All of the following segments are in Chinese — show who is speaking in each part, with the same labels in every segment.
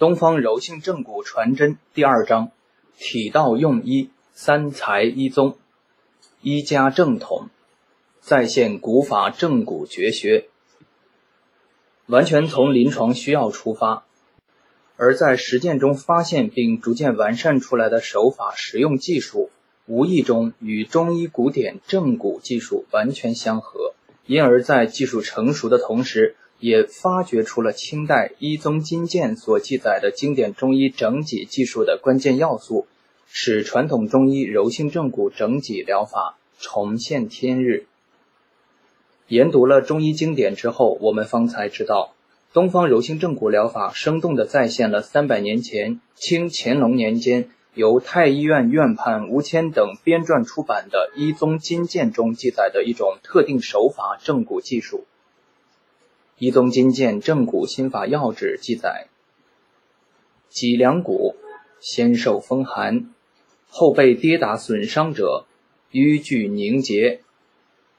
Speaker 1: 东方柔性正骨传真第二章：体道用医三才一宗，医家正统，再现古法正骨绝学，完全从临床需要出发，而在实践中发现并逐渐完善出来的手法实用技术，无意中与中医古典正骨技术完全相合，因而，在技术成熟的同时。也发掘出了清代医宗金鉴所记载的经典中医整脊技术的关键要素，使传统中医柔性正骨整脊疗法重现天日。研读了中医经典之后，我们方才知道，东方柔性正骨疗法生动地再现了三百年前清乾隆年间由太医院院判吴谦等编撰出版的医宗金鉴中记载的一种特定手法正骨技术。一宗金鉴正骨心法要旨记载：脊梁骨先受风寒，后被跌打损伤者，瘀聚凝结。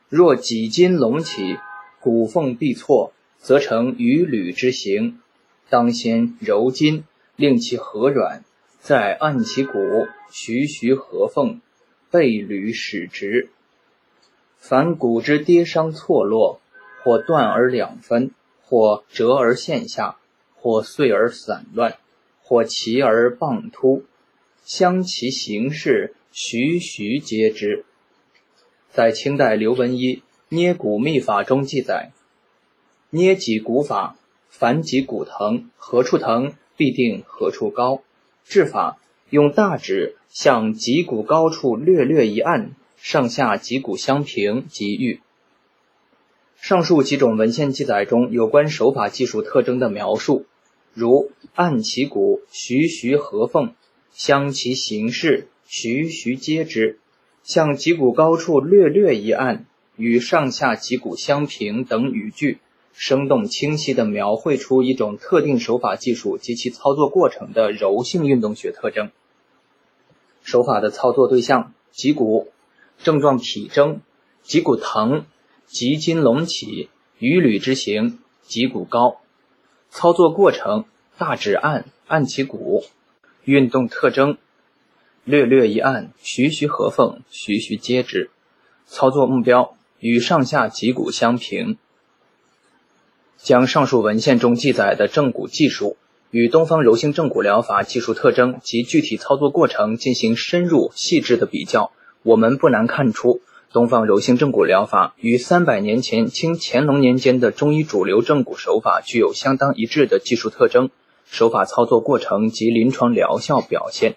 Speaker 1: 若脊筋隆起，骨缝必错，则成鱼履之形。当先揉筋，令其和软，再按其骨，徐徐合缝，背履使直。凡骨之跌伤错落。或断而两分，或折而线下，或碎而散乱，或齐而傍突，相其形式，徐徐皆之。在清代刘文一捏骨秘法中记载：捏脊骨法，凡脊骨疼，何处疼，必定何处高。治法用大指向脊骨高处略略一按，上下脊骨相平即愈。上述几种文献记载中有关手法技术特征的描述，如按其骨，徐徐合缝，相其形式，徐徐接之，向脊骨高处略略一按，与上下脊骨相平等语句，生动清晰地描绘出一种特定手法技术及其操作过程的柔性运动学特征。手法的操作对象：脊骨，症状体征：脊骨疼。脊筋隆起，鱼履之形，脊骨高。操作过程：大指按，按其骨。运动特征：略略一按，徐徐合缝，徐徐接之。操作目标：与上下脊骨相平。将上述文献中记载的正骨技术与东方柔性正骨疗法技术特征及具体操作过程进行深入细致的比较，我们不难看出。东方柔性正骨疗法与三百年前清乾隆年间的中医主流正骨手法具有相当一致的技术特征、手法操作过程及临床疗效表现。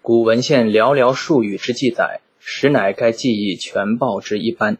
Speaker 1: 古文献寥寥数语之记载，实乃该技艺全报之一般。